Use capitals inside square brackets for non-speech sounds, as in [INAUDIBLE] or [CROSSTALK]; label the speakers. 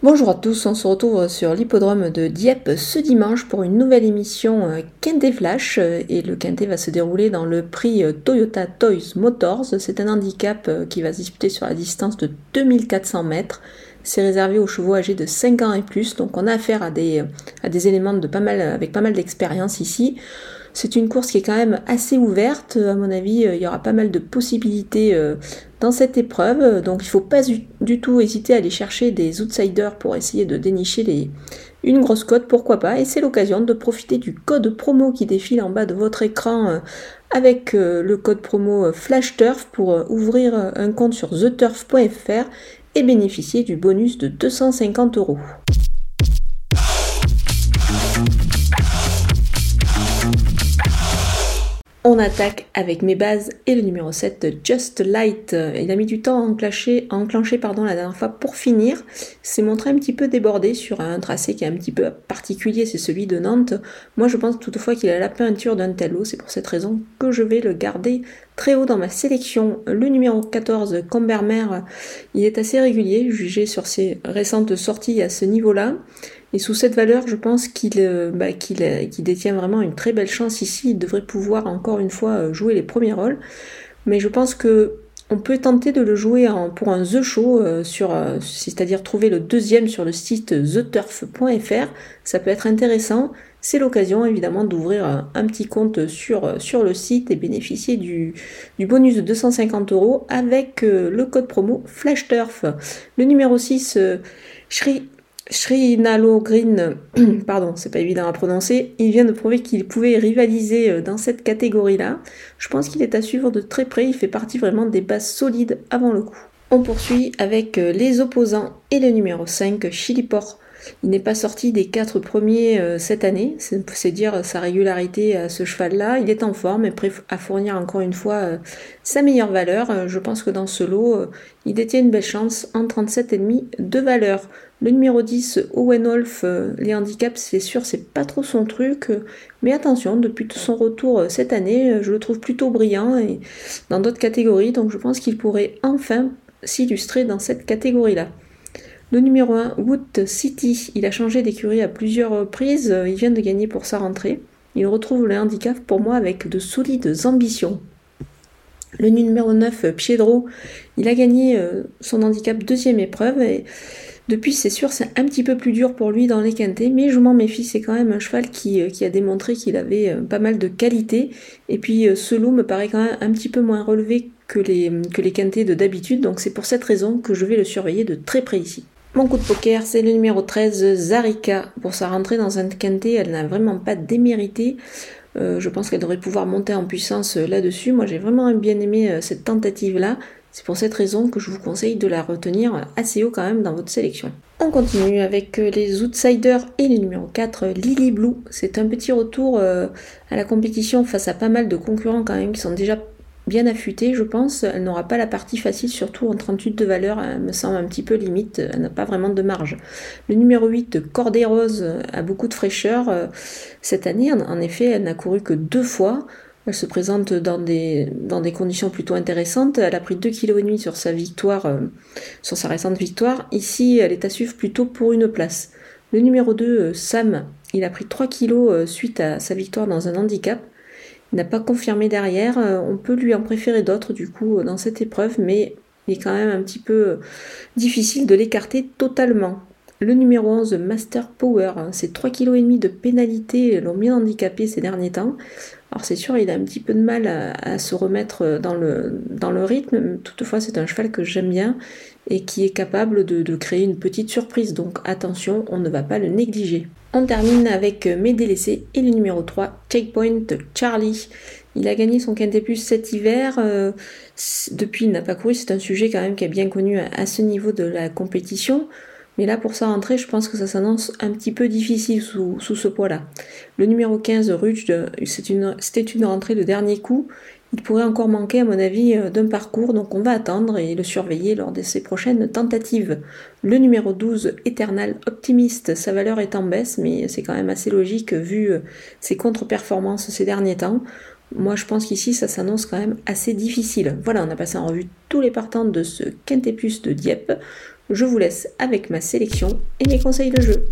Speaker 1: Bonjour à tous, on se retrouve sur l'hippodrome de Dieppe ce dimanche pour une nouvelle émission euh, Quintet Flash euh, et le Quintet va se dérouler dans le prix euh, Toyota Toys Motors. C'est un handicap qui va se disputer sur la distance de 2400 mètres. C'est réservé aux chevaux âgés de 5 ans et plus, donc on a affaire à des, à des éléments de pas mal, avec pas mal d'expérience ici. C'est une course qui est quand même assez ouverte. À mon avis, il y aura pas mal de possibilités dans cette épreuve. Donc il ne faut pas du tout hésiter à aller chercher des outsiders pour essayer de dénicher une grosse cote, pourquoi pas. Et c'est l'occasion de profiter du code promo qui défile en bas de votre écran euh, avec euh, le code promo euh, FlashTurf pour ouvrir un compte sur theturf.fr et bénéficier du bonus de 250 euros. On attaque avec mes bases et le numéro 7, Just Light. Il a mis du temps à enclencher, enclencher pardon, la dernière fois pour finir. C'est montré un petit peu débordé sur un tracé qui est un petit peu particulier, c'est celui de Nantes. Moi je pense toutefois qu'il a la peinture d'un tel c'est pour cette raison que je vais le garder très haut dans ma sélection. Le numéro 14, Combermer, il est assez régulier, jugé sur ses récentes sorties à ce niveau-là. Et sous cette valeur, je pense qu'il euh, bah, euh, détient vraiment une très belle chance ici. Il devrait pouvoir encore une fois euh, jouer les premiers rôles. Mais je pense que on peut tenter de le jouer pour un The Show, c'est-à-dire trouver le deuxième sur le site theturf.fr. Ça peut être intéressant. C'est l'occasion évidemment d'ouvrir un, petit compte sur, sur le site et bénéficier du, bonus de 250 euros avec le code promo FlashTurf. Le numéro 6, Shri Srinalo Green, [CLEARS THROAT] pardon, c'est pas évident à prononcer, il vient de prouver qu'il pouvait rivaliser euh, dans cette catégorie-là. Je pense qu'il est à suivre de très près, il fait partie vraiment des bases solides avant le coup. On poursuit avec euh, les opposants et le numéro 5, Chiliport. Il n'est pas sorti des quatre premiers euh, cette année, c'est dire sa régularité à ce cheval-là. Il est en forme et prêt à fournir encore une fois sa meilleure valeur. je pense que dans ce lot, il détient une belle chance en 37,5 de valeur. Le numéro 10, Owen Wolf, euh, les handicaps, c'est sûr, c'est pas trop son truc. Euh, mais attention, depuis son retour euh, cette année, je le trouve plutôt brillant et dans d'autres catégories. Donc je pense qu'il pourrait enfin s'illustrer dans cette catégorie-là. Le numéro 1, Wood City, il a changé d'écurie à plusieurs reprises. Il vient de gagner pour sa rentrée. Il retrouve le handicap pour moi avec de solides ambitions. Le numéro 9, Piedro, il a gagné son handicap deuxième épreuve et depuis, c'est sûr, c'est un petit peu plus dur pour lui dans les quintés, mais je m'en méfie, c'est quand même un cheval qui, euh, a démontré qu'il avait euh, pas mal de qualité. Et puis, euh, ce lot me paraît quand même un petit peu moins relevé que les, que les quintés de d'habitude, donc c'est pour cette raison que je vais le surveiller de très près ici. Mon coup de poker, c'est le numéro 13, Zarika. Pour sa rentrée dans un quintet, elle n'a vraiment pas démérité. je pense qu'elle devrait pouvoir monter en puissance là-dessus. Moi, j'ai vraiment bien aimé cette tentative-là. C'est pour cette raison que je vous conseille de la retenir assez haut quand même dans votre sélection. On continue avec euh, les outsiders et le numéro 4, Lily Blue. C'est un petit retour euh, à la compétition face à pas mal de concurrents quand même qui sont déjà bien affûtés, je pense. Elle n'aura pas la partie facile, surtout en 38 de valeur, elle me semble un petit peu limite, elle n'a pas vraiment de marge. Le numéro 8, Cordée Rose, a beaucoup de fraîcheur. Euh, cette année, en effet, elle n'a couru que deux fois. Elle se présente dans des, conditions plutôt intéressantes. Elle a pris 2,5 kg sur sa victoire, euh, sur sa récente victoire. Ici, elle est à suivre plutôt pour une place. Le numéro 2, euh, Sam, il a pris 3 kg suite à sa victoire dans un handicap. N'a pas confirmé derrière. on peut lui en préférer d'autres du coup dans cette épreuve, mais il est quand même un petit peu difficile de l'écarter totalement. Le numéro 11, Master Power, hein, c'est 3,5 kg de pénalité l'ont bien handicapé ces derniers temps. Alors c'est sûr, il a un petit peu de mal à, se remettre dans le, rythme, toutefois c'est un cheval que j'aime bien et qui est capable de, créer une petite surprise, donc attention, on ne va pas le négliger. On termine avec mes délaissés et le numéro 3, Checkpoint Charlie. Il a gagné son Quintet cet hiver. Euh, depuis, il n'a pas couru. C'est un sujet quand même qui est bien connu à ce niveau de la compétition. Mais là, pour sa rentrée, je pense que ça s'annonce un petit peu difficile sous, ce poids-là. Le numéro 15, Ruge, c'était une, rentrée de dernier coup. Il pourrait encore manquer, à mon avis, euh, d'un parcours, donc on va attendre et le surveiller lors de ses prochaines tentatives. Le numéro 12, Eternal Optimiste, sa valeur est en baisse, mais c'est quand même assez logique vu euh, ses contre-performances ces derniers temps. Moi, je pense qu'ici, ça s'annonce quand même assez difficile. Voilà, on a passé en revue tous les partants de ce Quintépus de Dieppe. Je vous laisse avec ma sélection et mes conseils de jeu.